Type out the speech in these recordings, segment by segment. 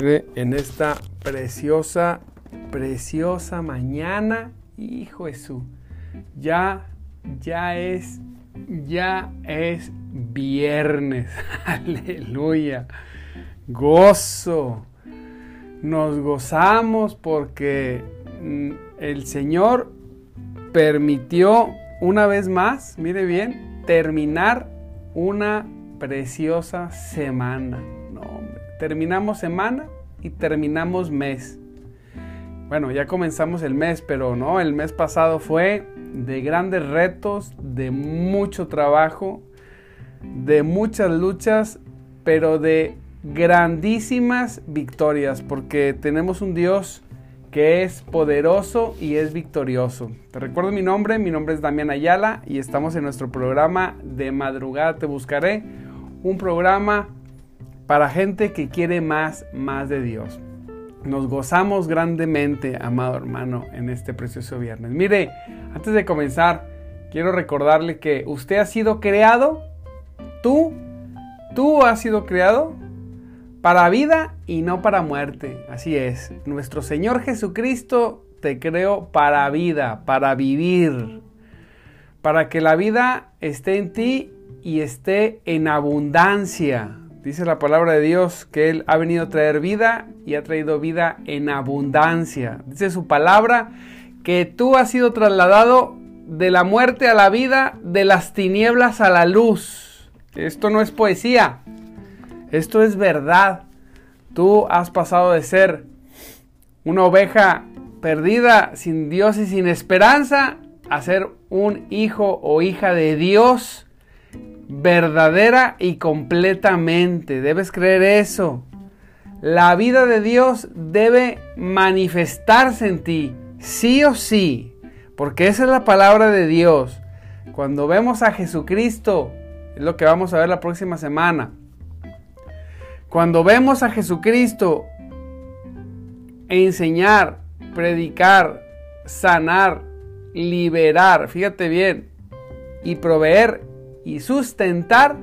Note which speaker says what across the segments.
Speaker 1: en esta preciosa, preciosa mañana. Hijo Jesús, ya, ya es, ya es viernes. Aleluya. Gozo. Nos gozamos porque mm, el Señor permitió una vez más, mire bien, terminar una preciosa semana. Terminamos semana y terminamos mes. Bueno, ya comenzamos el mes, pero no, el mes pasado fue de grandes retos, de mucho trabajo, de muchas luchas, pero de grandísimas victorias, porque tenemos un Dios que es poderoso y es victorioso. Te recuerdo mi nombre, mi nombre es Damián Ayala y estamos en nuestro programa de madrugada Te Buscaré, un programa para gente que quiere más, más de Dios. Nos gozamos grandemente, amado hermano, en este precioso viernes. Mire, antes de comenzar, quiero recordarle que usted ha sido creado, tú, tú has sido creado para vida y no para muerte. Así es, nuestro Señor Jesucristo te creó para vida, para vivir, para que la vida esté en ti y esté en abundancia. Dice la palabra de Dios que Él ha venido a traer vida y ha traído vida en abundancia. Dice su palabra que tú has sido trasladado de la muerte a la vida, de las tinieblas a la luz. Esto no es poesía, esto es verdad. Tú has pasado de ser una oveja perdida, sin Dios y sin esperanza, a ser un hijo o hija de Dios verdadera y completamente. Debes creer eso. La vida de Dios debe manifestarse en ti, sí o sí, porque esa es la palabra de Dios. Cuando vemos a Jesucristo, es lo que vamos a ver la próxima semana. Cuando vemos a Jesucristo enseñar, predicar, sanar, liberar, fíjate bien, y proveer y sustentar,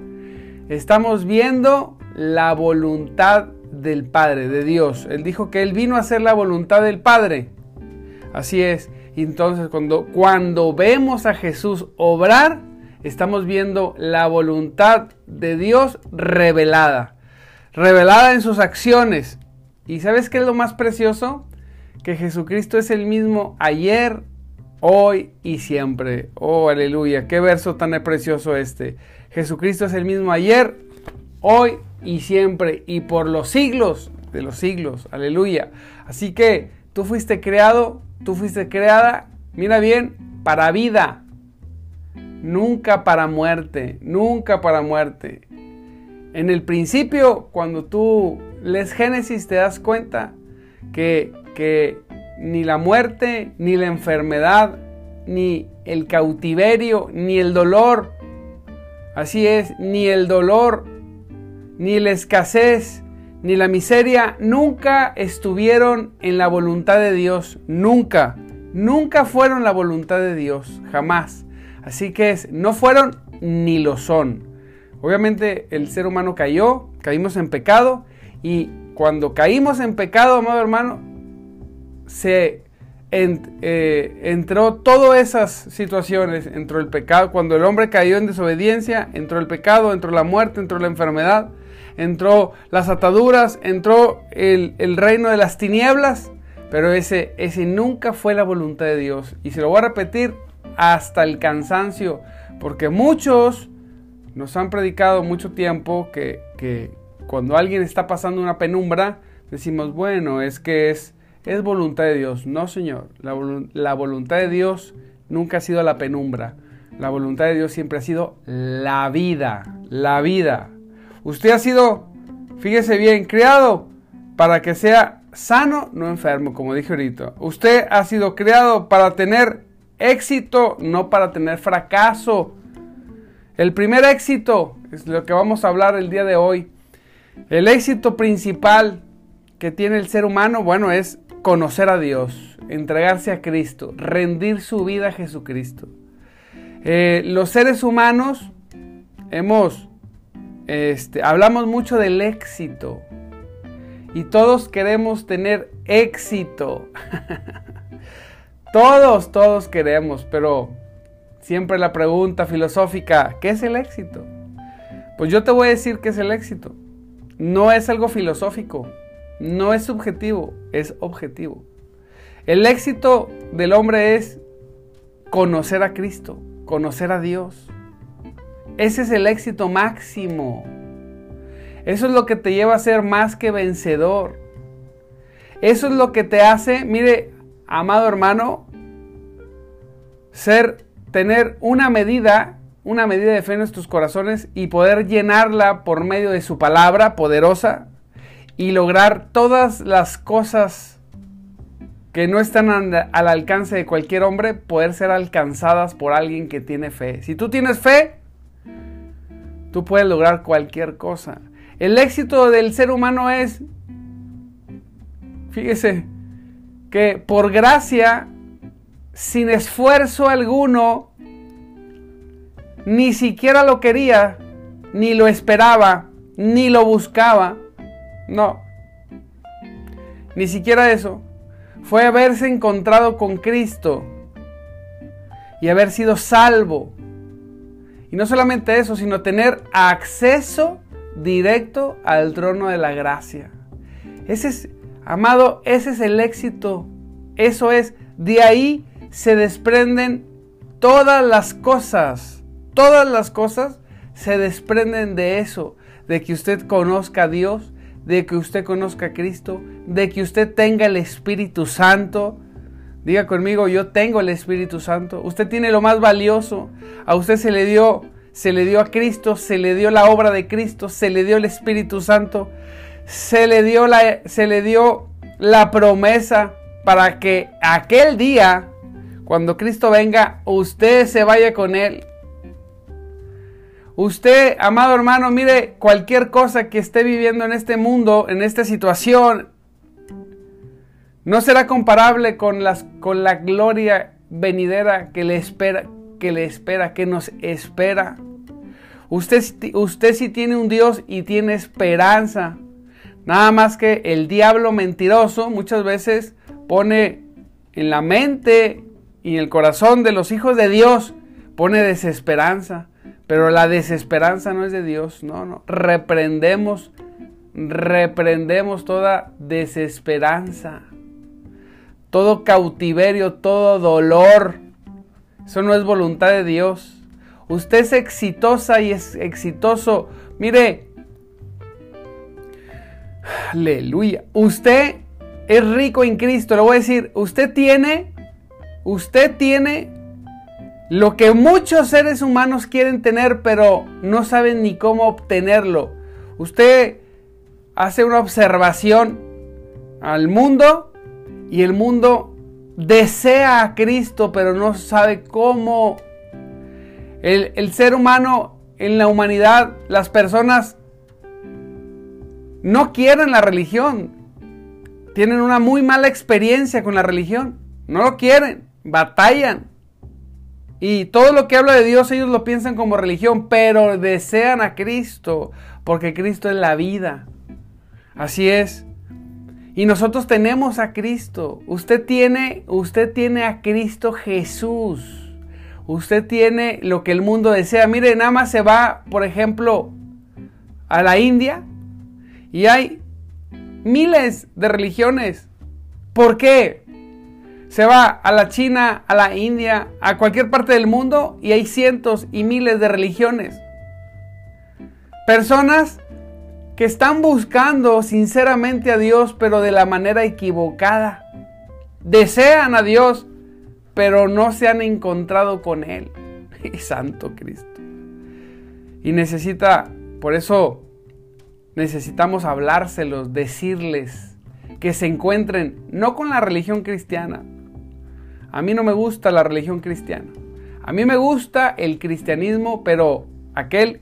Speaker 1: estamos viendo la voluntad del Padre, de Dios. Él dijo que Él vino a hacer la voluntad del Padre. Así es. Entonces, cuando, cuando vemos a Jesús obrar, estamos viendo la voluntad de Dios revelada. Revelada en sus acciones. ¿Y sabes qué es lo más precioso? Que Jesucristo es el mismo ayer, hoy y siempre. Oh, aleluya, qué verso tan precioso este. Jesucristo es el mismo ayer, hoy y siempre y por los siglos de los siglos. Aleluya. Así que tú fuiste creado, tú fuiste creada, mira bien, para vida. Nunca para muerte, nunca para muerte. En el principio, cuando tú lees Génesis, te das cuenta que, que ni la muerte, ni la enfermedad, ni el cautiverio, ni el dolor. Así es, ni el dolor, ni la escasez, ni la miseria nunca estuvieron en la voluntad de Dios. Nunca, nunca fueron la voluntad de Dios, jamás. Así que es, no fueron ni lo son. Obviamente el ser humano cayó, caímos en pecado y cuando caímos en pecado, amado hermano, se eh, entró todas esas situaciones, entró el pecado, cuando el hombre cayó en desobediencia, entró el pecado, entró la muerte, entró la enfermedad, entró las ataduras, entró el, reino de las tinieblas, pero ese, ese nunca fue la voluntad de Dios. Y se lo voy a repetir hasta el cansancio, porque muchos nos han predicado mucho tiempo que, que cuando alguien está pasando una penumbra, decimos, bueno, es que es es voluntad de Dios. No, Señor. La, voluntad de Dios nunca ha sido la penumbra. La voluntad de Dios siempre ha sido la vida. La vida. Usted ha sido, fíjese bien, creado para que sea sano, no enfermo, como dije ahorita. Usted ha sido creado para tener éxito, no para tener fracaso. El primer éxito es lo que vamos a hablar el día de hoy. El éxito principal que tiene el ser humano, bueno, es conocer a Dios, entregarse a Cristo, rendir su vida a Jesucristo. Eh, los seres humanos hemos, este, hablamos mucho del éxito y todos queremos tener éxito. todos, todos queremos, pero siempre la pregunta filosófica, ¿qué es el éxito? Pues yo te voy a decir qué es el éxito. No es algo filosófico, no es subjetivo, es objetivo. El éxito del hombre es conocer a Cristo, conocer a Dios. Ese es el éxito máximo. Eso es lo que te lleva a ser más que vencedor. Eso es lo que te hace, mire, amado hermano, ser, tener una medida, una medida de fe en nuestros corazones y poder llenarla por medio de su palabra poderosa y lograr todas las cosas que no están al alcance de cualquier hombre, poder ser alcanzadas por alguien que tiene fe. Si tú tienes fe, tú puedes lograr cualquier cosa. El éxito del ser humano es, fíjese, que por gracia, sin esfuerzo alguno, ni siquiera lo quería, ni lo esperaba, ni lo buscaba, no. Ni siquiera eso. Fue haberse encontrado con Cristo y haber sido salvo. Y no solamente eso, sino tener acceso directo al trono de la gracia. Ese es, amado, ese es el éxito. Eso es, de ahí se desprenden todas las cosas. Todas las cosas se desprenden de eso, de que usted conozca a Dios, de que usted conozca a Cristo, de que usted tenga el Espíritu Santo. Diga conmigo, yo tengo el Espíritu Santo. Usted tiene lo más valioso. A usted se le dio, se le dio a Cristo, se le dio la obra de Cristo, se le dio el Espíritu Santo, se le dio la, se le dio la promesa para que aquel día, cuando Cristo venga, usted se vaya con él. Usted, amado hermano, mire cualquier cosa que esté viviendo en este mundo, en esta situación, no será comparable con, las, con la gloria venidera que le espera, que le espera, que nos espera. Usted, usted sí tiene un Dios y tiene esperanza. Nada más que el diablo mentiroso muchas veces pone en la mente y en el corazón de los hijos de Dios, pone desesperanza. Pero la desesperanza no es de Dios, no, no. Reprendemos, reprendemos toda desesperanza, todo cautiverio, todo dolor. Eso no es voluntad de Dios. Usted es exitosa y es exitoso. Mire, aleluya. Usted es rico en Cristo. Le voy a decir, usted tiene, usted tiene lo que muchos seres humanos quieren tener, pero no saben ni cómo obtenerlo. Usted hace una observación al mundo y el mundo desea a Cristo, pero no sabe cómo. El, ser humano en la humanidad, las personas no quieren la religión. Tienen una muy mala experiencia con la religión. No lo quieren. Batallan. Y todo lo que habla de Dios ellos lo piensan como religión, pero desean a Cristo, porque Cristo es la vida. Así es. Y nosotros tenemos a Cristo. Usted tiene, usted tiene a Cristo Jesús. Usted tiene lo que el mundo desea. Mire, nada más se va, por ejemplo, a la India y hay miles de religiones. ¿Por qué? Se va a la China, a la India, a cualquier parte del mundo y hay cientos y miles de religiones. Personas que están buscando sinceramente a Dios, pero de la manera equivocada. Desean a Dios, pero no se han encontrado con Él. Santo Cristo. Y necesita, por eso necesitamos hablárselos, decirles que se encuentren no con la religión cristiana. A mí no me gusta la religión cristiana. A mí me gusta el cristianismo, pero aquel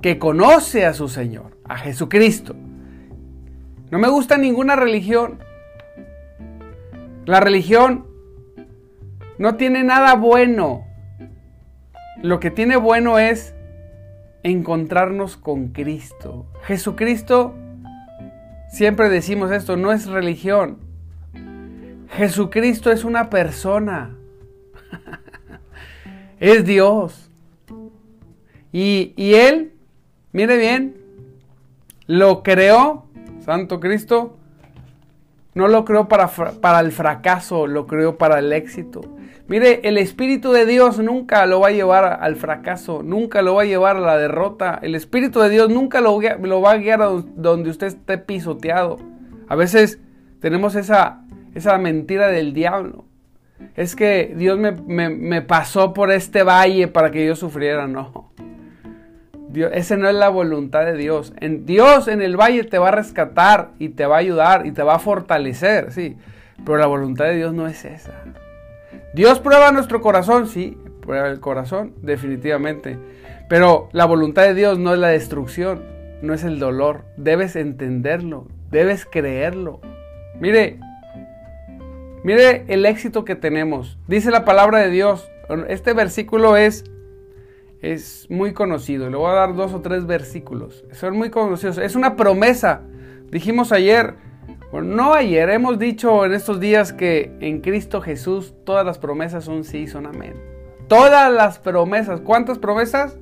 Speaker 1: que conoce a su Señor, a Jesucristo. No me gusta ninguna religión. La religión no tiene nada bueno. Lo que tiene bueno es encontrarnos con Cristo. Jesucristo, siempre decimos esto, no es religión. Jesucristo es una persona. es Dios. Y, y, Él, mire bien, lo creó, Santo Cristo, no lo creó para, para el fracaso, lo creó para el éxito. Mire, el Espíritu de Dios nunca lo va a llevar al fracaso, nunca lo va a llevar a la derrota. El Espíritu de Dios nunca lo, lo va a guiar a donde usted esté pisoteado. A veces tenemos esa, esa mentira del diablo. Es que Dios me, me, pasó por este valle para que yo sufriera. No. Dios, esa no es la voluntad de Dios. En Dios en el valle te va a rescatar y te va a ayudar y te va a fortalecer, sí. Pero la voluntad de Dios no es esa. Dios prueba nuestro corazón, sí, prueba el corazón, definitivamente. Pero la voluntad de Dios no es la destrucción, no es el dolor. Debes entenderlo, debes creerlo. Mire, mire el éxito que tenemos. Dice la palabra de Dios. Este versículo es, es muy conocido. Le voy a dar dos o tres versículos. Son muy conocidos. Es una promesa. Dijimos ayer, no ayer, hemos dicho en estos días que en Cristo Jesús todas las promesas son sí, son amén. Todas las promesas, ¿cuántas promesas?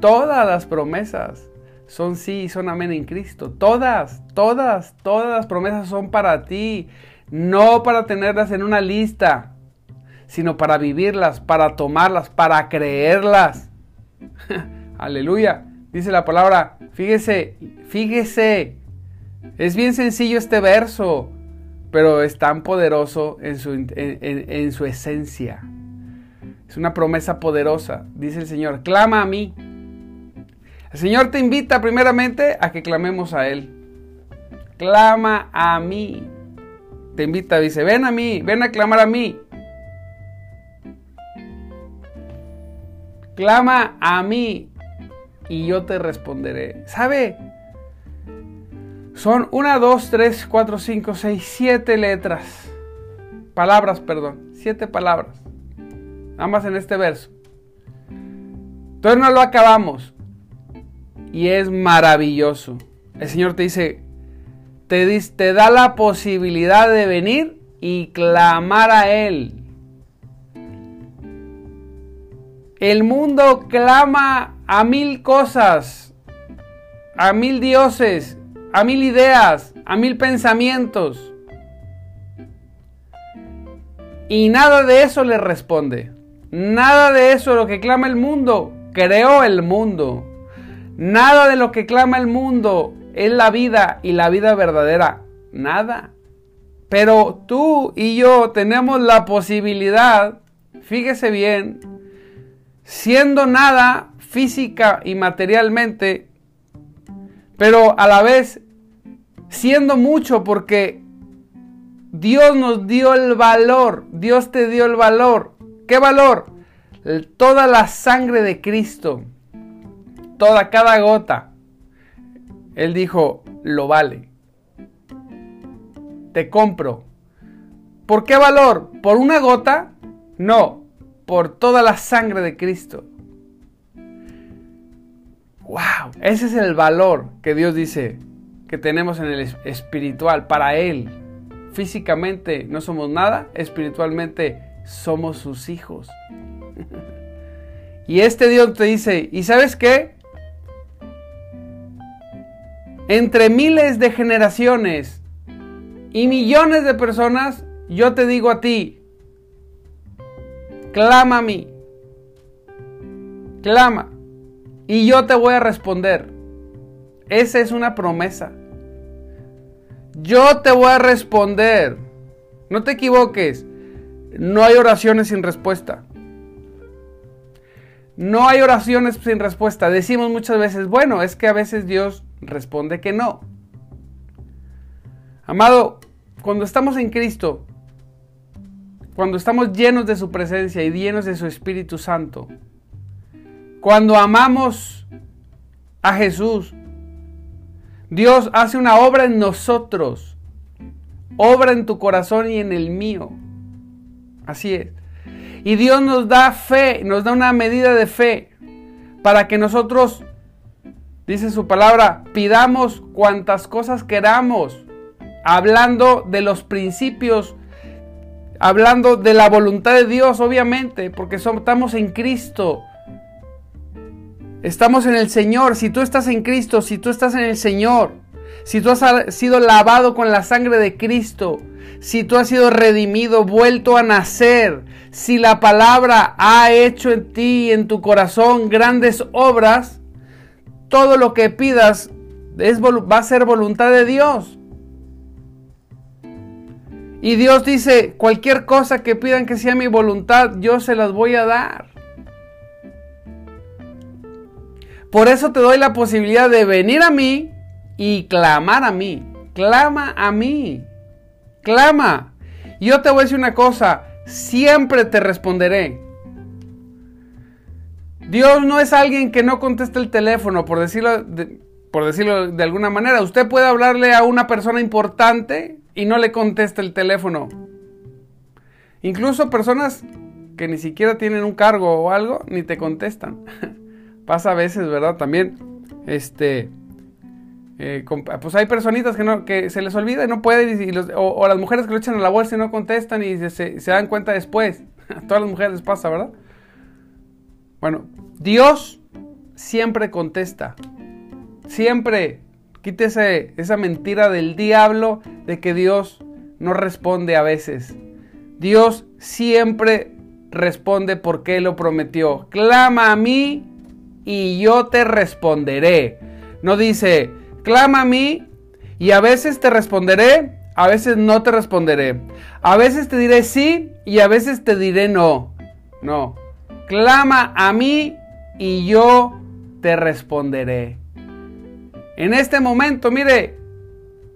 Speaker 1: Todas las promesas son sí, son amén en Cristo. Todas, todas, todas las promesas son para ti, no para tenerlas en una lista, sino para vivirlas, para tomarlas, para creerlas. Aleluya. Dice la palabra, fíjese, fíjese es bien sencillo este verso, pero es tan poderoso en su, en, su esencia. Es una promesa poderosa. Dice el Señor, clama a mí. El Señor te invita primeramente a que clamemos a Él. Clama a mí. Te invita, dice, ven a mí, ven a clamar a mí. Clama a mí y yo te responderé. ¿Sabe? Son una, dos, tres, cuatro, cinco, seis, siete letras. Palabras, perdón. Siete palabras. Ambas en este verso. Entonces no lo acabamos. Y es maravilloso. El Señor te dice, te, da la posibilidad de venir y clamar a Él. El mundo clama a mil cosas, a mil dioses, a mil ideas, a mil pensamientos. Y nada de eso le responde. Nada de eso lo que clama el mundo. Creó el mundo. Nada de lo que clama el mundo es la vida y la vida verdadera. Nada. Pero tú y yo tenemos la posibilidad, fíjese bien, siendo nada física y materialmente, pero a la vez siendo mucho porque Dios nos dio el valor, Dios te dio el valor. ¿Qué valor? Toda la sangre de Cristo, toda, cada gota. Él dijo, lo vale. Te compro. ¿Por qué valor? ¿Por una gota? No, por toda la sangre de Cristo. ¡Wow! Ese es el valor que Dios dice que tenemos en el espiritual para Él. Físicamente no somos nada, espiritualmente somos sus hijos. y este Dios te dice, ¿y sabes qué? Entre miles de generaciones y millones de personas, yo te digo a ti, clama a mí, clama y yo te voy a responder. Esa es una promesa. Yo te voy a responder. No te equivoques. No hay oraciones sin respuesta. No hay oraciones sin respuesta. Decimos muchas veces, bueno, es que a veces Dios responde que no. Amado, cuando estamos en Cristo, cuando estamos llenos de su presencia y llenos de su Espíritu Santo, cuando amamos a Jesús, Dios hace una obra en nosotros, obra en tu corazón y en el mío. Así es. Y Dios nos da fe, nos da una medida de fe para que nosotros, dice su palabra, pidamos cuantas cosas queramos, hablando de los principios, hablando de la voluntad de Dios, obviamente, porque estamos en Cristo. Estamos en el Señor. Si tú estás en Cristo, si tú estás en el Señor, si tú has sido lavado con la sangre de Cristo, si tú has sido redimido, vuelto a nacer, si la palabra ha hecho en ti y en tu corazón grandes obras, todo lo que pidas es, va a ser voluntad de Dios. Y Dios dice, cualquier cosa que pidan que sea mi voluntad, yo se las voy a dar. Por eso te doy la posibilidad de venir a mí y clamar a mí. Clama a mí. Clama. Yo te voy a decir una cosa, siempre te responderé. Dios no es alguien que no conteste el teléfono, por decirlo de, por decirlo de alguna manera. Usted puede hablarle a una persona importante y no le contesta el teléfono. Incluso personas que ni siquiera tienen un cargo o algo, ni te contestan. Pasa a veces, ¿verdad? También, este, eh, pues hay personitas que, no, que se les olvida y no pueden, o, las mujeres que lo echan a la bolsa y no contestan y se, se dan cuenta después. A todas las mujeres les pasa, ¿verdad? Bueno, Dios siempre contesta. Siempre. Quítese esa mentira del diablo de que Dios no responde a veces. Dios siempre responde porque lo prometió. Clama a mí y yo te responderé. No dice, clama a mí y a veces te responderé, a veces no te responderé. A veces te diré sí y a veces te diré no. No. Clama a mí y yo te responderé. En este momento, mire,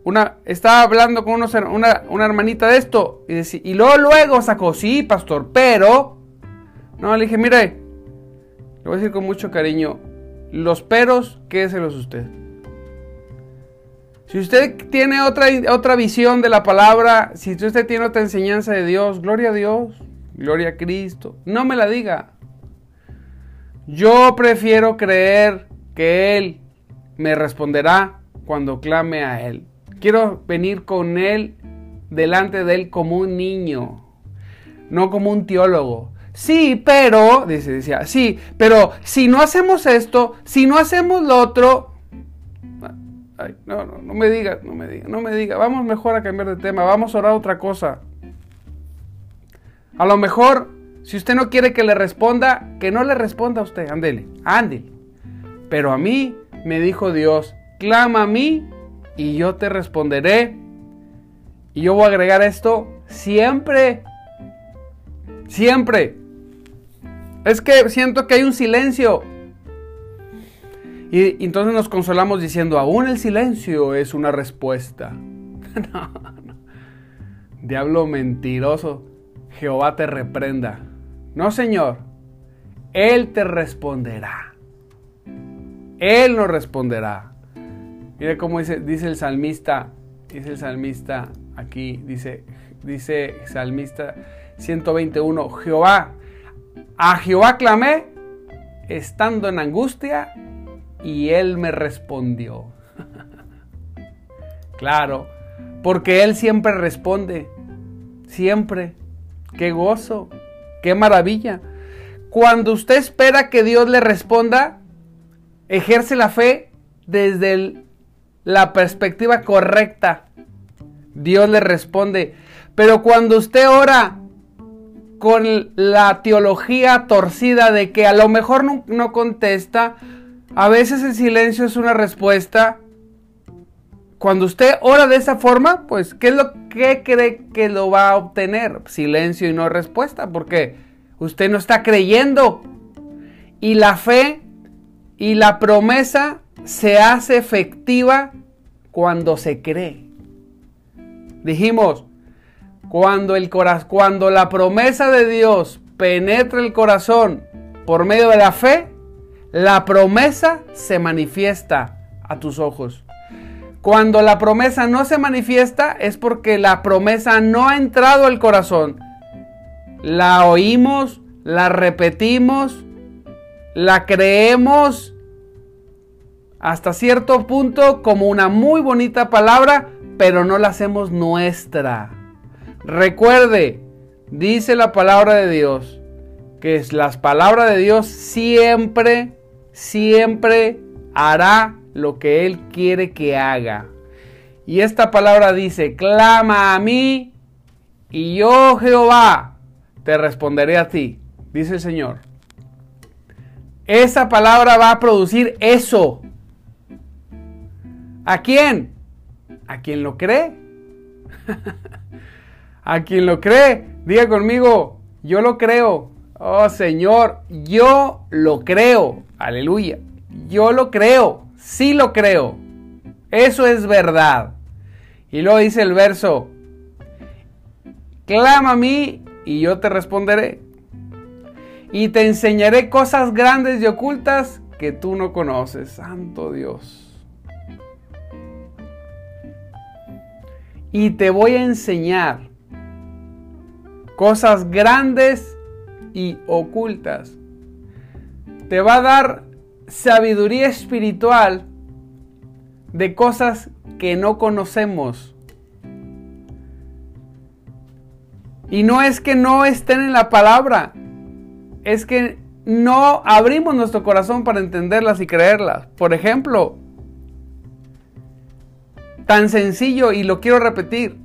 Speaker 1: una, estaba hablando con una, una, hermanita de esto y, y luego, luego sacó, sí, pastor, pero... No, le dije, mire, le voy a decir con mucho cariño, los peros, quédeselos usted. Si usted tiene otra, otra visión de la palabra, si usted tiene otra enseñanza de Dios, gloria a Dios, gloria a Cristo, no me la diga. Yo prefiero creer que Él me responderá cuando clame a Él. Quiero venir con Él delante de Él como un niño, no como un teólogo. Sí, pero, dice, decía, sí, pero si no hacemos esto, si no hacemos lo otro, no, no, no me diga, no me diga, no me diga. Vamos mejor a cambiar de tema, vamos a orar otra cosa. A lo mejor si usted no quiere que le responda, que no le responda a usted. Ándele, ándele. Pero a mí me dijo Dios, clama a mí y yo te responderé. Y yo voy a agregar esto siempre. Siempre. Es que siento que hay un silencio. Y, entonces nos consolamos diciendo, aún el silencio es una respuesta. Diablo mentiroso, Jehová te reprenda. No, Señor. Él te responderá. Él nos responderá. Mire cómo dice, dice el salmista, dice el salmista aquí, dice, dice salmista 121, Jehová, a Jehová clamé estando en angustia y él me respondió. claro, porque él siempre responde, siempre. Qué gozo. Qué maravilla. Cuando usted espera que Dios le responda, ejerce la fe desde la perspectiva correcta. Dios le responde. Pero cuando usted ora con la teología torcida de que a lo mejor no, no contesta, a veces el silencio es una respuesta. Cuando usted ora de esa forma, pues, ¿qué es lo que cree que lo va a obtener? Silencio y no respuesta, porque usted no está creyendo. Y la fe y la promesa se hace efectiva cuando se cree. Dijimos, cuando, el cuando la promesa de Dios penetra el corazón por medio de la fe, la promesa se manifiesta a tus ojos. Cuando la promesa no se manifiesta es porque la promesa no ha entrado al corazón. La oímos, la repetimos, la creemos hasta cierto punto como una muy bonita palabra, pero no la hacemos nuestra. Recuerde, dice la palabra de Dios, que las palabras de Dios siempre, siempre hará lo que Él quiere que haga. Y esta palabra dice, clama a mí y yo Jehová te responderé a ti, dice el Señor. Esa palabra va a producir eso. ¿A quién? ¿A quien lo cree? a quien lo cree, diga conmigo, yo lo creo. Oh Señor, yo lo creo. Aleluya. Yo lo creo. Sí lo creo. Eso es verdad. Y luego dice el verso, clama a mí y yo te responderé. Y te enseñaré cosas grandes y ocultas que tú no conoces. Santo Dios. Y te voy a enseñar cosas grandes y ocultas. Te va a dar sabiduría espiritual de cosas que no conocemos. Y no es que no estén en la palabra, es que no abrimos nuestro corazón para entenderlas y creerlas. Por ejemplo, tan sencillo y lo quiero repetir,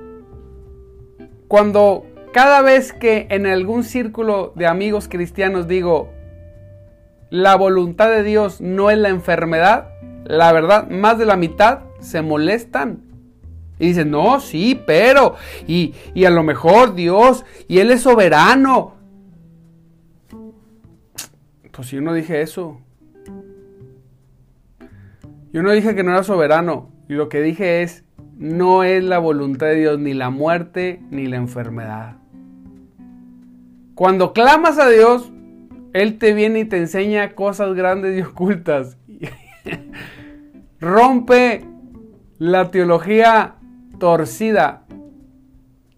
Speaker 1: cuando cada vez que en algún círculo de amigos cristianos digo, la voluntad de Dios no es la enfermedad, la verdad, más de la mitad se molestan. Y dicen, no, sí, pero, y, y a lo mejor Dios, y Él es soberano. Pues yo no dije eso. Yo no dije que no era soberano. Y lo que dije es, no es la voluntad de Dios ni la muerte ni la enfermedad. Cuando clamas a Dios, él te viene y te enseña cosas grandes y ocultas. Rompe la teología torcida.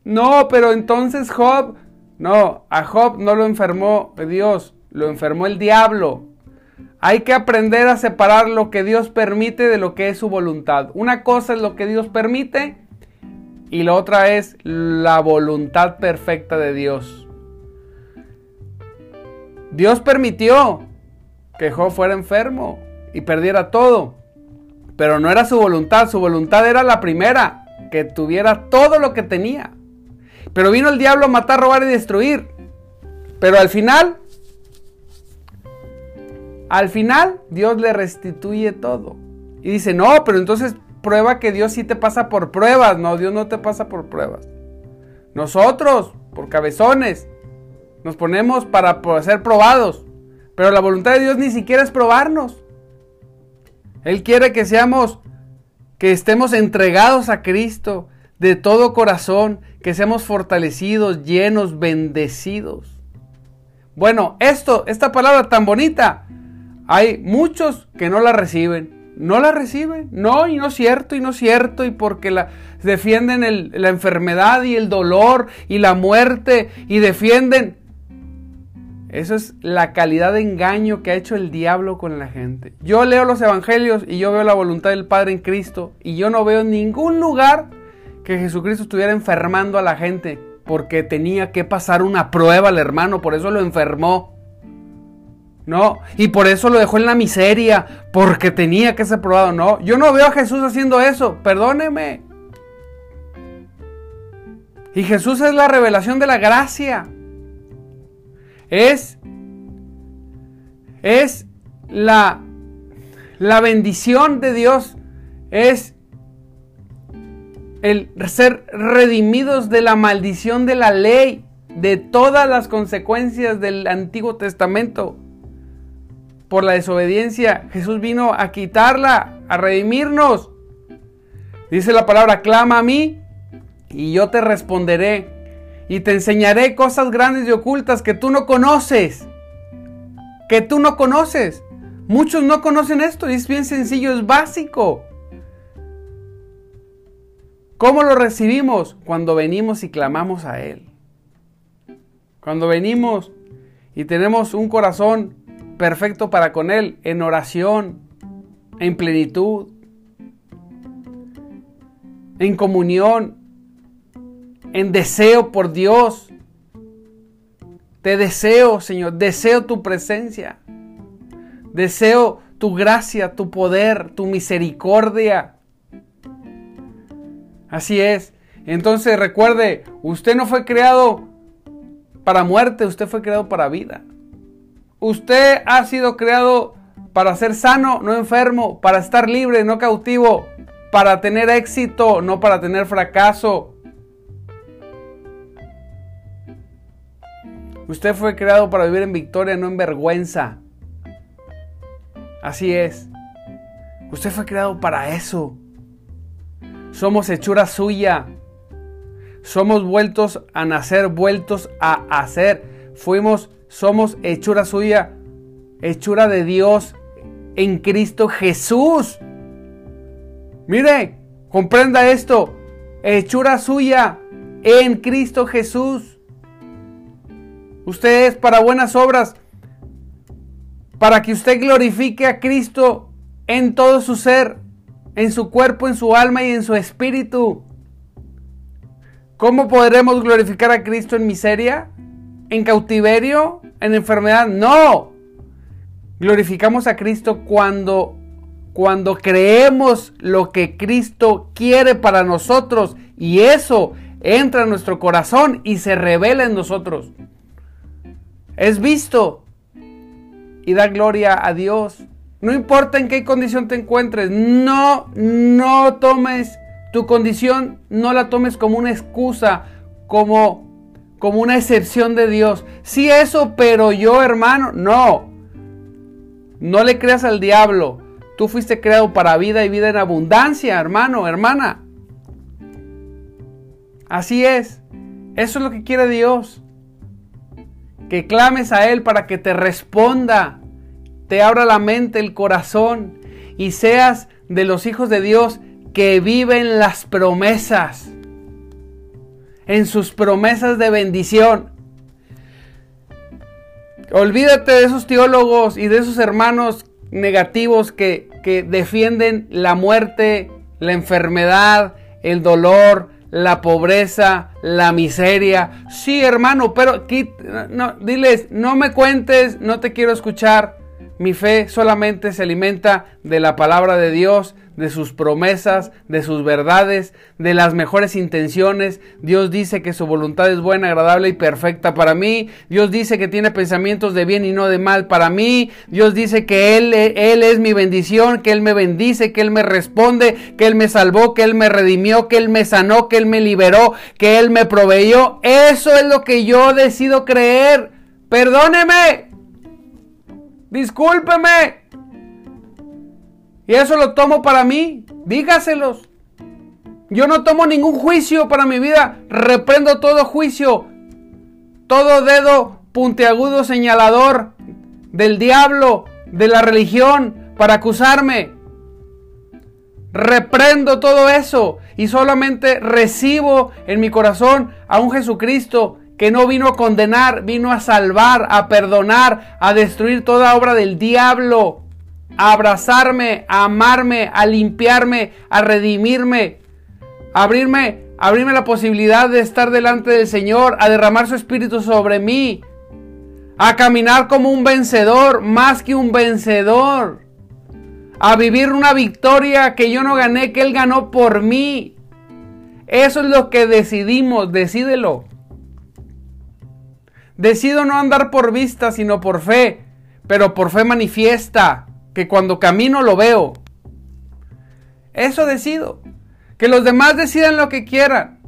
Speaker 1: No, pero entonces Job, no, a Job no lo enfermó Dios, lo enfermó el diablo. Hay que aprender a separar lo que Dios permite de lo que es su voluntad. Una cosa es lo que Dios permite y la otra es la voluntad perfecta de Dios. Dios permitió que Job fuera enfermo y perdiera todo. Pero no era su voluntad, su voluntad era la primera, que tuviera todo lo que tenía. Pero vino el diablo a matar, robar y destruir. Pero al final, al final Dios le restituye todo. Y dice, no, pero entonces prueba que Dios sí te pasa por pruebas. No, Dios no te pasa por pruebas. Nosotros, por cabezones, nos ponemos para ser probados. Pero la voluntad de Dios ni siquiera es probarnos. Él quiere que seamos, que estemos entregados a Cristo de todo corazón, que seamos fortalecidos, llenos, bendecidos. Bueno, esto, esta palabra tan bonita, hay muchos que no la reciben. No la reciben. No, y no es cierto, y no es cierto, y porque la, defienden la enfermedad y el dolor y la muerte, y defienden eso es la calidad de engaño que ha hecho el diablo con la gente. Yo leo los evangelios y yo veo la voluntad del Padre en Cristo y yo no veo ningún lugar que Jesucristo estuviera enfermando a la gente porque tenía que pasar una prueba al hermano, por eso lo enfermó. No, y por eso lo dejó en la miseria, porque tenía que ser probado. No, yo no veo a Jesús haciendo eso, perdóneme. Y Jesús es la revelación de la gracia es, es la, la bendición de Dios, es el ser redimidos de la maldición de la ley, de todas las consecuencias del Antiguo Testamento. Por la desobediencia, Jesús vino a quitarla, a redimirnos. Dice la palabra, clama a mí y yo te responderé y te enseñaré cosas grandes y ocultas que tú no conoces. Que tú no conoces. Muchos no conocen esto y es bien sencillo, es básico. ¿Cómo lo recibimos? Cuando venimos y clamamos a Él. Cuando venimos y tenemos un corazón perfecto para con Él, en oración, en plenitud, en comunión, en deseo por Dios. Te deseo, Señor, deseo tu presencia. Deseo tu gracia, tu poder, tu misericordia. Así es. Entonces recuerde, usted no fue creado para muerte, usted fue creado para vida. Usted ha sido creado para ser sano, no enfermo, para estar libre, no cautivo, para tener éxito, no para tener fracaso. Usted fue creado para vivir en victoria, no en vergüenza. Así es. Usted fue creado para eso. Somos hechura suya. Somos vueltos a nacer, vueltos a hacer. Fuimos, somos hechura suya, hechura de Dios en Cristo Jesús. Mire, comprenda esto. Hechura suya en Cristo Jesús. Usted es para buenas obras, para que usted glorifique a Cristo en todo su ser, en su cuerpo, en su alma y en su espíritu. ¿Cómo podremos glorificar a Cristo en miseria? ¿En cautiverio? ¿En enfermedad? No. Glorificamos a Cristo cuando cuando creemos lo que Cristo quiere para nosotros y eso entra en nuestro corazón y se revela en nosotros. Es visto y da gloria a Dios. No importa en qué condición te encuentres, no, no tomes tu condición, no la tomes como una excusa, como, como una excepción de Dios. Sí eso, pero yo hermano, no. No le creas al diablo. Tú fuiste creado para vida y vida en abundancia, hermano, hermana. Así es. Eso es lo que quiere Dios. Que clames a Él para que te responda, te abra la mente, el corazón y seas de los hijos de Dios que viven las promesas, en sus promesas de bendición. Olvídate de esos teólogos y de esos hermanos negativos que, que defienden la muerte, la enfermedad, el dolor, la pobreza, la miseria. Sí, hermano, pero no, diles, no me cuentes, no te quiero escuchar. Mi fe solamente se alimenta de la palabra de Dios, de sus promesas, de sus verdades, de las mejores intenciones. Dios dice que su voluntad es buena, agradable y perfecta para mí. Dios dice que tiene pensamientos de bien y no de mal para mí. Dios dice que Él, Él es mi bendición, que Él me bendice, que Él me responde, que Él me salvó, que Él me redimió, que Él me sanó, que Él me liberó, que Él me proveyó. Eso es lo que yo decido creer. Perdóneme. Discúlpeme. Y eso lo tomo para mí. Dígaselos. Yo no tomo ningún juicio para mi vida. Reprendo todo juicio. Todo dedo puntiagudo señalador del diablo, de la religión, para acusarme. Reprendo todo eso y solamente recibo en mi corazón a un Jesucristo que no vino a condenar, vino a salvar, a perdonar, a destruir toda obra del diablo a abrazarme, a amarme, a limpiarme, a redimirme, a abrirme, abrirme la posibilidad de estar delante del Señor, a derramar su espíritu sobre mí, a caminar como un vencedor, más que un vencedor, a vivir una victoria que yo no gané, que Él ganó por mí. Eso es lo que decidimos, decídelo. Decido no andar por vista, sino por fe, pero por fe manifiesta que cuando camino lo veo. Eso decido. Que los demás decidan lo que quieran.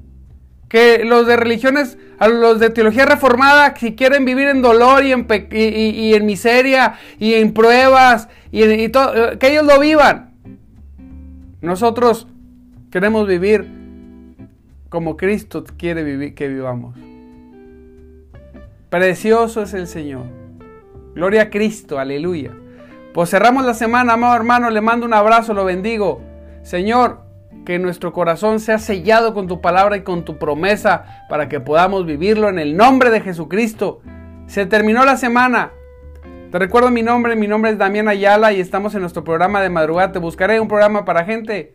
Speaker 1: Que los de religiones, los de teología reformada, si quieren vivir en dolor y en, y, en miseria y en pruebas, y, todo, eh, que ellos lo vivan. Nosotros queremos vivir como Cristo quiere vivir, que vivamos. Precioso es el Señor. Gloria a Cristo, aleluya. Pues cerramos la semana, amado hermano, le mando un abrazo, lo bendigo. Señor, que nuestro corazón sea sellado con tu palabra y con tu promesa para que podamos vivirlo en el nombre de Jesucristo. Se terminó la semana. Te recuerdo mi nombre, mi nombre es Damián Ayala y estamos en nuestro programa de madrugada. Te buscaré un programa para gente,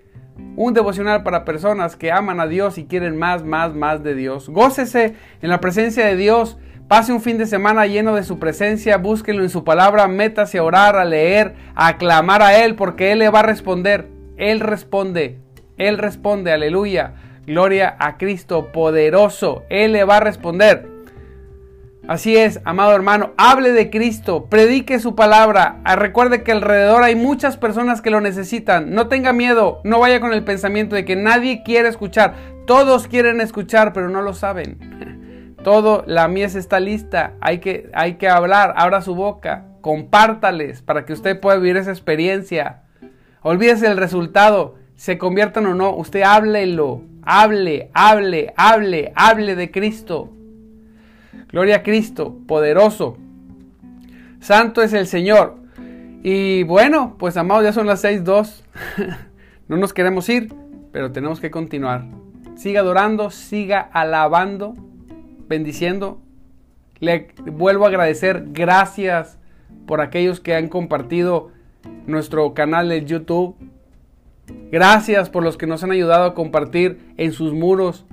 Speaker 1: un devocional para personas que aman a Dios y quieren más, más, más de Dios. Gócese en la presencia de Dios. Pase un fin de semana lleno de su presencia, búsquelo en su palabra, métase a orar, a leer, a aclamar a Él, porque Él le va a responder. Él responde. Él responde, aleluya. Gloria a Cristo poderoso. Él le va a responder. Así es, amado hermano, hable de Cristo, predique su palabra. Ah, recuerde que alrededor hay muchas personas que lo necesitan. No tenga miedo, no vaya con el pensamiento de que nadie quiere escuchar. Todos quieren escuchar, pero no lo saben. Todo, la mies está lista. Hay que, hay que hablar, abra su boca, compártales para que usted pueda vivir esa experiencia. Olvídese del resultado se conviertan o no, usted háblelo, hable, hable, hable, hable de Cristo. Gloria a Cristo, poderoso. Santo es el Señor. Y bueno, pues amados, ya son las 6.2. no nos queremos ir, pero tenemos que continuar. Siga adorando, siga alabando, bendiciendo. Le vuelvo a agradecer, gracias por aquellos que han compartido nuestro canal de YouTube Gracias por los que nos han ayudado a compartir en sus muros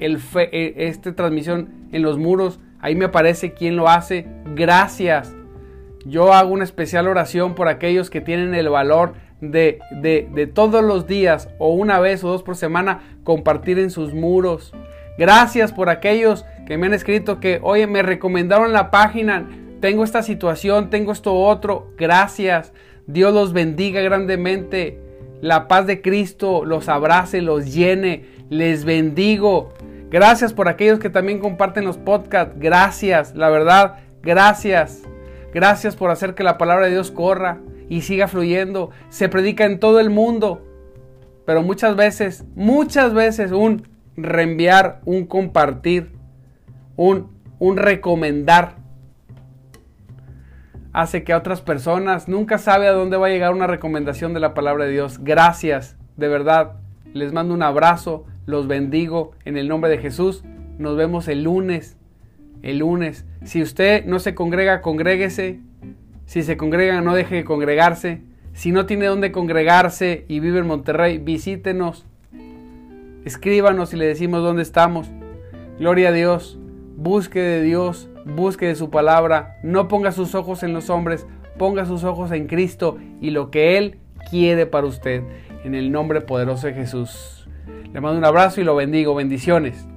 Speaker 1: el e, esta transmisión en los muros. Ahí me aparece quién lo hace. Gracias. Yo hago una especial oración por aquellos que tienen el valor de, de, de todos los días o una vez o dos por semana compartir en sus muros. Gracias por aquellos que me han escrito que, oye, me recomendaron la página, tengo esta situación, tengo esto otro. Gracias. Dios los bendiga grandemente. La paz de Cristo los abrace, los llene, les bendigo. Gracias por aquellos que también comparten los podcasts. Gracias, la verdad, gracias. Gracias por hacer que la palabra de Dios corra y siga fluyendo. Se predica en todo el mundo. Pero muchas veces, muchas veces un reenviar, un compartir, un, un recomendar hace que a otras personas nunca sabe a dónde va a llegar una recomendación de la palabra de Dios. Gracias, de verdad. Les mando un abrazo, los bendigo en el nombre de Jesús. Nos vemos el lunes. El lunes. Si usted no se congrega, congréguese. Si se congrega, no deje de congregarse. Si no tiene dónde congregarse y vive en Monterrey, visítenos. Escríbanos y le decimos dónde estamos. Gloria a Dios. Busque de Dios busque de su palabra, no ponga sus ojos en los hombres, ponga sus ojos en Cristo y lo que Él quiere para usted. En el nombre poderoso de Jesús. Le mando un abrazo y lo bendigo. Bendiciones.